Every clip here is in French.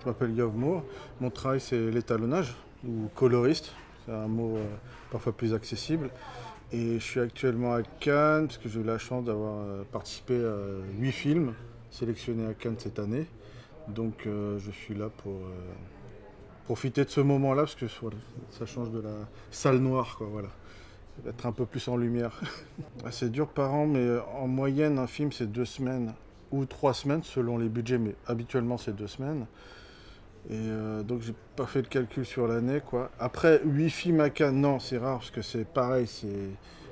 Je m'appelle Yov Moore. Mon travail, c'est l'étalonnage ou coloriste. C'est un mot euh, parfois plus accessible. Et je suis actuellement à Cannes parce que j'ai eu la chance d'avoir euh, participé à huit films sélectionnés à Cannes cette année. Donc euh, je suis là pour profiter de ce moment-là parce que ça change de la salle noire. Quoi, voilà. Être un peu plus en lumière. c'est dur par an, mais en moyenne, un film, c'est deux semaines ou trois semaines selon les budgets, mais habituellement, c'est deux semaines. Et euh, donc j'ai pas fait le calcul sur l'année quoi. Après 8 films à Cannes, non c'est rare parce que c'est pareil, c'est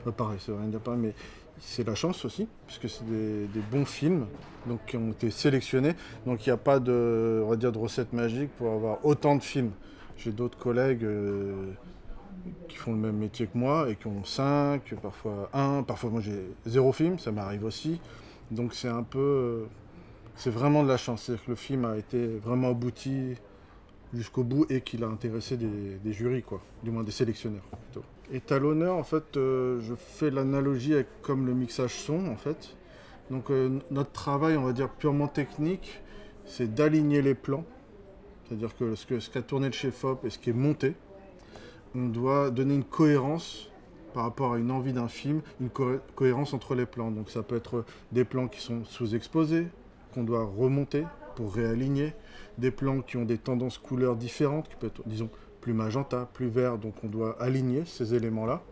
euh, pareil, c'est rien dire pareil, mais c'est la chance aussi, puisque c'est des, bons films donc, qui ont été sélectionnés. Donc il n'y a pas de, on va dire, de recette magique pour avoir autant de films. J'ai d'autres collègues euh, qui font le même métier que moi et qui ont 5, parfois 1, parfois moi j'ai zéro film, ça m'arrive aussi. Donc c'est un peu c'est vraiment de la chance. C'est-à-dire que le film a été vraiment abouti jusqu'au bout et qu'il a intéressé des, jurys, quoi, du moins des sélectionneurs. Et l'honneur, en fait, euh, je fais l'analogie avec comme le mixage son, en fait. Donc euh, notre travail, on va dire purement technique, c'est d'aligner les plans. C'est-à-dire que ce qu'a tourné le chef-op et ce qui est monté, on doit donner une cohérence par rapport à une envie d'un film, une cohérence entre les plans. Donc ça peut être des plans qui sont sous-exposés, qu'on doit remonter pour réaligner, des plans qui ont des tendances couleurs différentes, qui peuvent être, disons, plus magenta, plus vert, donc on doit aligner ces éléments-là.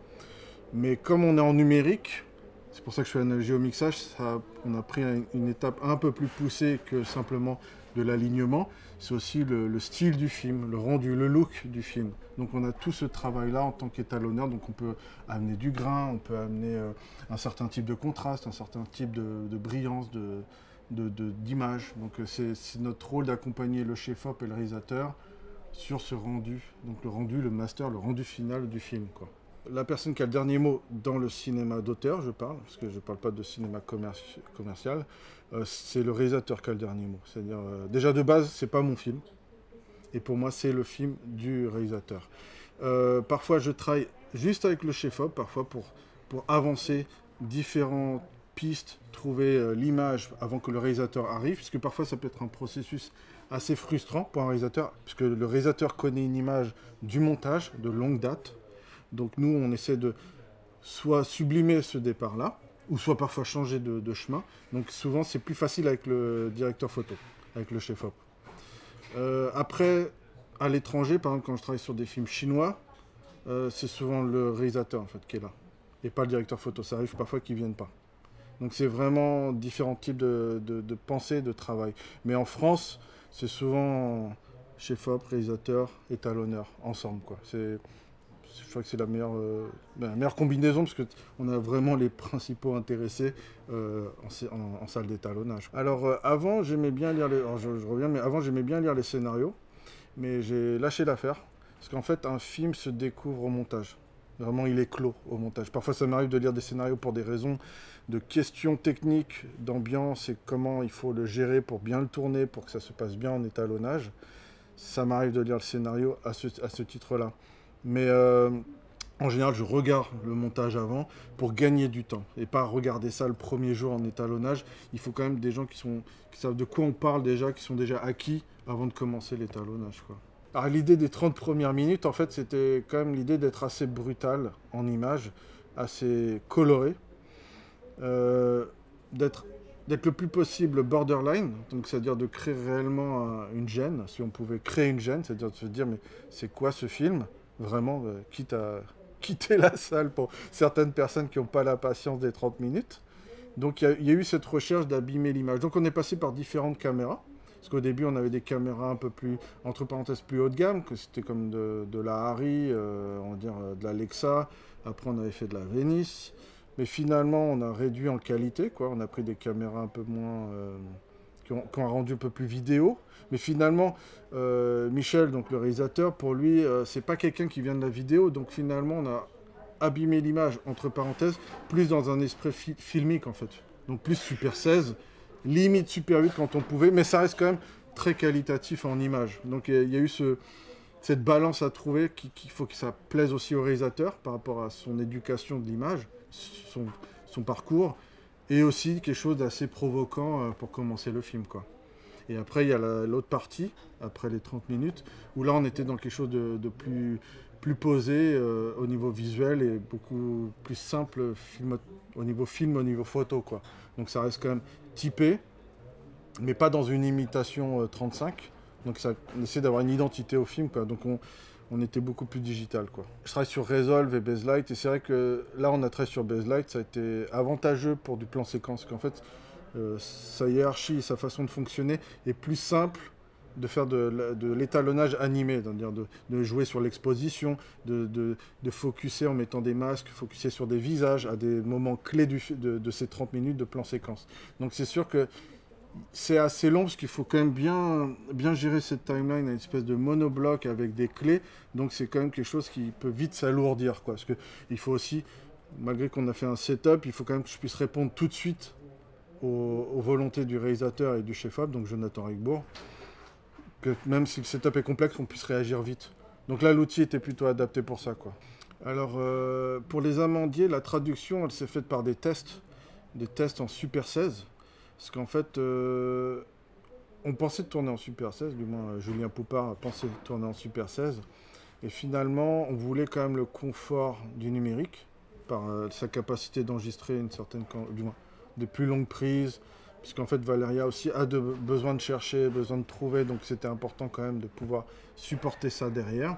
Mais comme on est en numérique, c'est pour ça que je fais un géomixage, ça, on a pris une étape un peu plus poussée que simplement de l'alignement. C'est aussi le, style du film, le rendu, le look du film. Donc on a tout ce travail-là en tant qu'étalonneur. Donc on peut amener du grain, on peut amener euh, un certain type de contraste, un certain type de brillance, de, d'image. Donc euh, c'est notre rôle d'accompagner le chef-op et le réalisateur sur ce rendu. Donc le rendu, le master, le rendu final du film. Quoi. La personne qui a le dernier mot dans le cinéma d'auteur, je parle, parce que je ne parle pas de cinéma commercial, euh, c'est le réalisateur qui a le dernier mot. C'est-à-dire, euh, déjà de base, c'est pas mon film. Et pour moi, c'est le film du réalisateur. parfois, je travaille juste avec le chef-op, parfois pour, pour avancer différents piste, trouver euh, l'image avant que le réalisateur arrive, puisque parfois ça peut être un processus assez frustrant pour un réalisateur, puisque le réalisateur connaît une image du montage de longue date. Donc nous, on essaie de soit sublimer ce départ-là, ou soit parfois changer de, chemin. Donc souvent, c'est plus facile avec le directeur photo, avec le chef-op. Euh, après, à l'étranger, par exemple, quand je travaille sur des films chinois, euh, c'est souvent le réalisateur en fait qui est là, et pas le directeur photo. Ça arrive parfois qu'ils viennent pas. Donc c'est vraiment différents types de, de, pensée, de travail. Mais en France, c'est souvent chef-op, réalisateur, étalonneur, ensemble. Je crois que c'est la meilleure, euh, ben, combinaison parce qu'on a vraiment les principaux intéressés euh, en, salle d'étalonnage. Alors euh, avant, j'aimais bien lire je, avant j'aimais bien lire les scénarios, mais j'ai lâché l'affaire parce qu'en fait un film se découvre au montage. Vraiment, il est clos au montage. Parfois, ça m'arrive de lire des scénarios pour des raisons de questions techniques, d'ambiance et comment il faut le gérer pour bien le tourner, pour que ça se passe bien en étalonnage. Ça m'arrive de lire le scénario à ce, à ce titre-là. Mais euh, en général, je regarde le montage avant pour gagner du temps et pas regarder ça le premier jour en étalonnage. Il faut quand même des gens qui, sont, qui savent de quoi on parle déjà, qui sont déjà acquis avant de commencer l'étalonnage. Alors l'idée des 30 premières minutes, en fait, c'était quand même l'idée d'être assez brutal en image, assez coloré, euh, d'être le plus possible borderline, donc c'est-à-dire de créer réellement une gêne, si on pouvait créer une gêne, c'est-à-dire de se dire mais c'est quoi ce film? Vraiment, euh, quitte à quitter la salle pour certaines personnes qui n'ont pas la patience des 30 minutes. Donc il y, a eu cette recherche d'abîmer l'image. Donc on est passé par différentes caméras. Parce qu'au début, on avait des caméras un peu plus, entre parenthèses, plus haut de gamme, que c'était comme de, la Harry, euh, on va dire de la Lexa. Après, on avait fait de la Venice. Mais finalement, on a réduit en qualité, quoi. On a pris des caméras un peu moins. Euh, qui, ont, ont, rendu un peu plus vidéo. Mais finalement, euh, Michel, donc le réalisateur, pour lui, c'est pas quelqu'un qui vient de la vidéo. Donc finalement, on a abîmé l'image, entre parenthèses, plus dans un esprit filmique, en fait. Donc plus Super 16 limite Super 8 quand on pouvait, mais ça reste quand même très qualitatif en image. Donc il y, a eu ce, cette balance à trouver qu'il faut que ça plaise aussi au réalisateur par rapport à son éducation de l'image, son, son, parcours, et aussi quelque chose d'assez provoquant euh, pour commencer le film. Quoi. Et après, il y a l'autre partie, après les 30 minutes, où là, on était dans quelque chose de, plus, plus posé euh, au niveau visuel et beaucoup plus simple au niveau film, au niveau photo. Quoi. Donc ça reste quand même typé, mais pas dans une imitation 35. Euh, Donc ça, on essaie d'avoir une identité au film. Quoi. Donc on, on était beaucoup plus digital. Quoi. Je travaille sur Resolve et Baselight, et c'est vrai que là, on a travaillé sur Baselight, ça a été avantageux pour du plan séquence, qu'en fait, euh, sa hiérarchie et sa façon de fonctionner est plus simple de faire de, l'étalonnage animé, c'est-à-dire de, jouer sur l'exposition, de, de, focuser en mettant des masques, focuser sur des visages à des moments clés de, ces 30 minutes de plan séquence. Donc c'est sûr que c'est assez long parce qu'il faut quand même bien, bien gérer cette timeline, une espèce de monobloc avec des clés. Donc c'est quand même quelque chose qui peut vite s'alourdir. Parce qu'il faut aussi, malgré qu'on a fait un setup, il faut quand même que je puisse répondre tout de suite aux, volontés du réalisateur et du chef-op, donc Jonathan Rigbourg. Même si le setup est complexe, qu'on puisse réagir vite. Donc là, l'outil était plutôt adapté pour ça. Quoi. Alors, euh, pour les amandiers, la traduction, elle s'est faite par des tests, des tests en Super 16. Parce qu'en fait, euh, on pensait tourner en Super 16, du moins euh, Julien Poupard pensait tourner en Super 16. Et finalement, on voulait quand même le confort du numérique, par sa capacité d'enregistrer une certaine, du moins, de plus longues prises, puisqu'en fait Valéria aussi a besoin de chercher, besoin de trouver, donc c'était important quand même de pouvoir supporter ça derrière.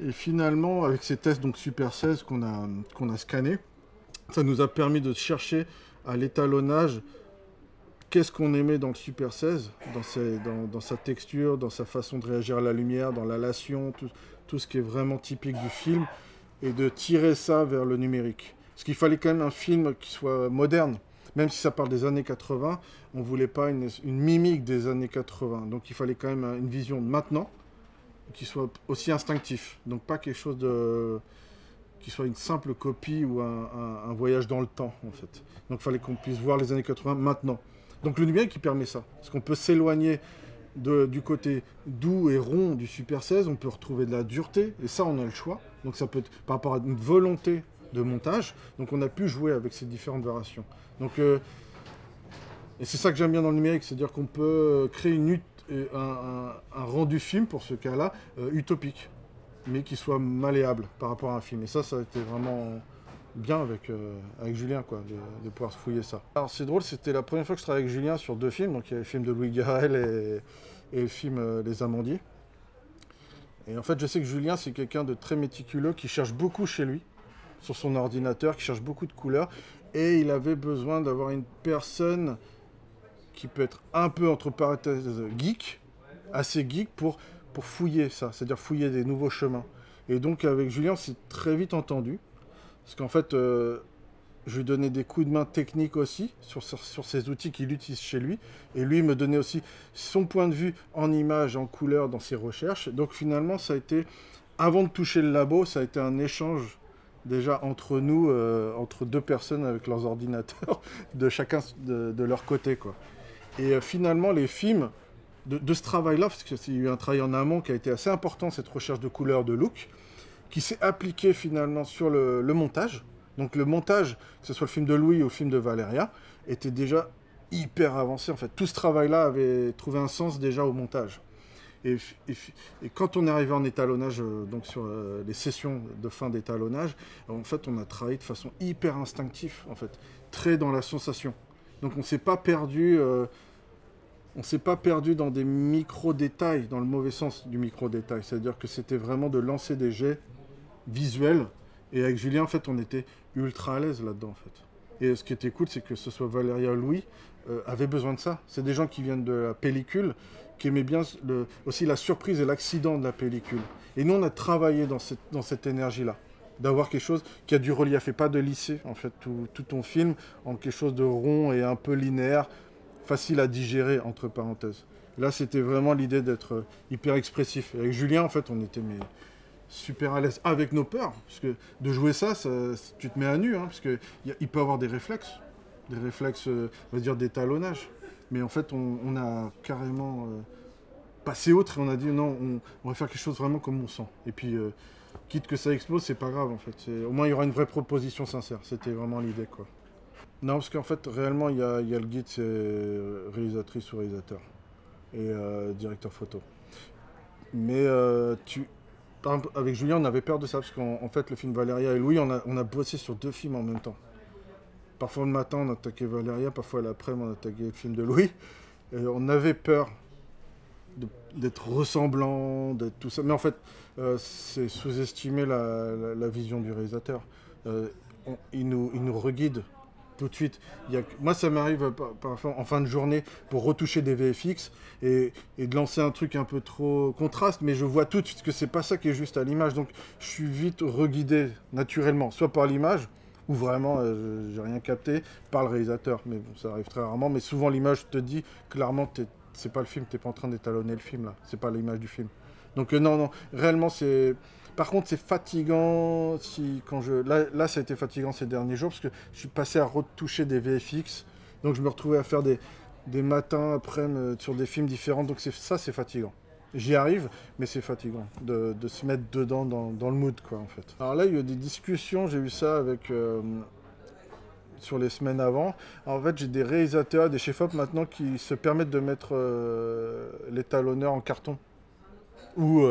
Et finalement, avec ces tests donc Super 16 qu'on a, a scannés, ça nous a permis de chercher à l'étalonnage qu'est-ce qu'on aimait dans le Super 16, dans, sa texture, dans sa façon de réagir à la lumière, dans l'alation, tout, tout ce qui est vraiment typique du film, et de tirer ça vers le numérique. Parce qu'il fallait quand même un film qui soit moderne. Même si ça parle des années 80, on voulait pas une, mimique des années 80. Donc il fallait quand même une vision de maintenant, qui soit aussi instinctif. Donc pas quelque chose de qui soit une simple copie ou un, un voyage dans le temps, en fait. Donc il fallait qu'on puisse voir les années 80 maintenant. Donc le numérique qui permet ça. Parce qu'on peut s'éloigner du côté doux et rond du Super 16, on peut retrouver de la dureté, et ça on a le choix. Donc ça peut être par rapport à une volonté de montage. Donc on a pu jouer avec ces différentes variations. Donc, euh, et c'est ça que j'aime bien dans le numérique, c'est-à-dire qu'on peut créer une, un, rendu film, pour ce cas-là, euh, utopique, mais qui soit malléable par rapport à un film. Et ça, ça a été vraiment bien avec, euh, avec Julien, quoi, de, pouvoir fouiller ça. Alors c'est drôle, c'était la première fois que je travaillais avec Julien sur deux films, donc il y a le film de Louis Garrel et, le film Les Amandiers. Et en fait, je sais que Julien, c'est quelqu'un de très méticuleux, qui cherche beaucoup chez lui, sur son ordinateur, qui cherche beaucoup de couleurs, et il avait besoin d'avoir une personne qui peut être un peu, entre parenthèses, geek, assez geek, pour, pour fouiller ça, c'est-à-dire fouiller des nouveaux chemins. Et donc avec Julien, c'est très vite entendu. Parce qu'en fait, euh, je lui donnais des coups de main techniques aussi sur, sur, ces outils qu'il utilise chez lui. Et lui me donnait aussi son point de vue en image, en couleur dans ses recherches. Donc finalement, ça a été, avant de toucher le labo, ça a été un échange déjà entre nous, euh, entre deux personnes avec leurs ordinateurs, de chacun de, leur côté. Quoi. Et euh, finalement, les films de, ce travail-là, parce qu'il y a eu un travail en amont qui a été assez important, cette recherche de couleur, de look, qui s'est appliqué finalement sur le, montage. Donc le montage, que ce soit le film de Louis ou le film de Valéria, était déjà hyper avancé. En fait, tout ce travail-là avait trouvé un sens déjà au montage. Et, quand on est arrivé en étalonnage, euh, donc sur euh, les sessions de fin d'étalonnage, en fait, on a travaillé de façon hyper instinctive, en fait, très dans la sensation. Donc on s'est pas perdu. Euh, on s'est pas perdu dans des micro-détails, dans le mauvais sens du micro-détail. C'est-à-dire que c'était vraiment de lancer des jets visuel. Et avec Julien, en fait, on était ultra à l'aise là-dedans, en fait. Et ce qui était cool, c'est que ce soit Valéria ou Louis, euh, avait besoin de ça. C'est des gens qui viennent de la pellicule, qui aimaient bien aussi la surprise et l'accident de la pellicule. Et nous, on a travaillé dans cette, énergie-là. D'avoir quelque chose qui a du relief et pas de lisser, en fait, tout, ton film en quelque chose de rond et un peu linéaire, facile à digérer, entre parenthèses. Là, c'était vraiment l'idée d'être hyper expressif. avec Julien, en fait, on était mais, super à l'aise avec nos peurs. Parce que de jouer ça, tu te mets à nu, hein, parce qu'il peut avoir des réflexes, des réflexes, euh, on va dire, d'étalonnage. Mais en fait, on, a carrément euh, passé autre et on a dit non, on, va faire quelque chose vraiment comme on sent. Et puis, euh, quitte que ça explose, c'est pas grave en fait. Au moins, il y aura une vraie proposition sincère. C'était vraiment l'idée, quoi. Non, parce qu'en fait, réellement, il y a, le guide, c'est réalisatrice ou réalisateur. et directeur photo. Mais tu, avec Julien, on avait peur de ça, parce qu'en fait, le film Valéria et Louis, on a, on bossé sur deux films en même temps. Parfois le matin, on attaquait Valéria, parfois l'après-midi, on attaquait le film de Louis. On avait peur d'être ressemblant, d'être tout ça. Mais en fait, euh, c'est sous-estimer la, vision du réalisateur. Euh, il, nous, il nous reguide tout de suite. Moi, ça m'arrive parfois en fin de journée pour retoucher des VFX et, de lancer un truc un peu trop contraste, mais je vois tout de suite que c'est pas ça qui est juste à l'image. Donc, je suis vite reguidé naturellement, soit par l'image, ou vraiment euh, j'ai rien capté, par le réalisateur. Mais bon, ça arrive très rarement. Mais souvent, l'image te dit clairement, c'est pas le film, t'es pas en train d'étalonner le film là, c'est pas l'image du film. Donc, euh, non, non, réellement, c'est par contre, c'est fatigant si quand je là, ça a été fatigant ces derniers jours parce que je suis passé à retoucher des VFX, donc je me retrouvais à faire des, des matins après euh, sur des films différents. Donc ça, c'est fatigant. J'y arrive, mais c'est fatigant de, se mettre dedans dans, le mood, quoi, en fait. Alors là, il y a des discussions, j'ai eu ça avec... Euh, sur les semaines avant. en fait, j'ai des réalisateurs, des chefs-op maintenant qui se permettent de mettre euh, l'étalonneur en carton. Ou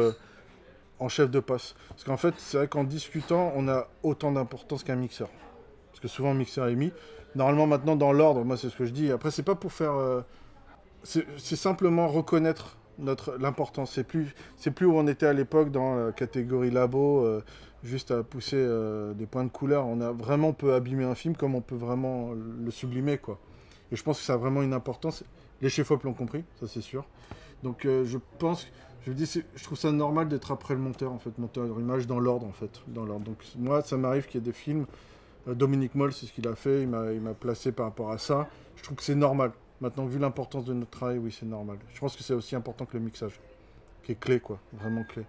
en chef de poste. Parce qu'en fait, c'est vrai qu'en discutant, on a autant d'importance qu'un mixeur. Parce que souvent, un mixeur est mis. Normalement, maintenant, dans l'ordre, moi, c'est ce que je dis. Après, c'est pas pour faire. Euh, c'est simplement reconnaître notre l'importance. C'est plus, c'est plus où on était à l'époque dans la catégorie labo, euh, juste à pousser euh, des points de couleur. On a vraiment peut abîmer un film comme on peut vraiment le sublimer, quoi. Et je pense que ça a vraiment une importance. Les chefs-op l'ont compris, ça c'est sûr. Donc je pense je dis, je trouve ça normal d'être après le monteur, en fait, monteur image dans l'ordre, en fait. Dans l'ordre. Donc, moi, ça m'arrive qu'il y ait des films. Euh, Dominique Moll, c'est ce qu'il a fait, il m'a placé par rapport à ça. Je trouve que c'est normal. Maintenant, vu l'importance de notre travail, oui, c'est normal. Je pense que c'est aussi important que le mixage, qui est clé, quoi, vraiment clé.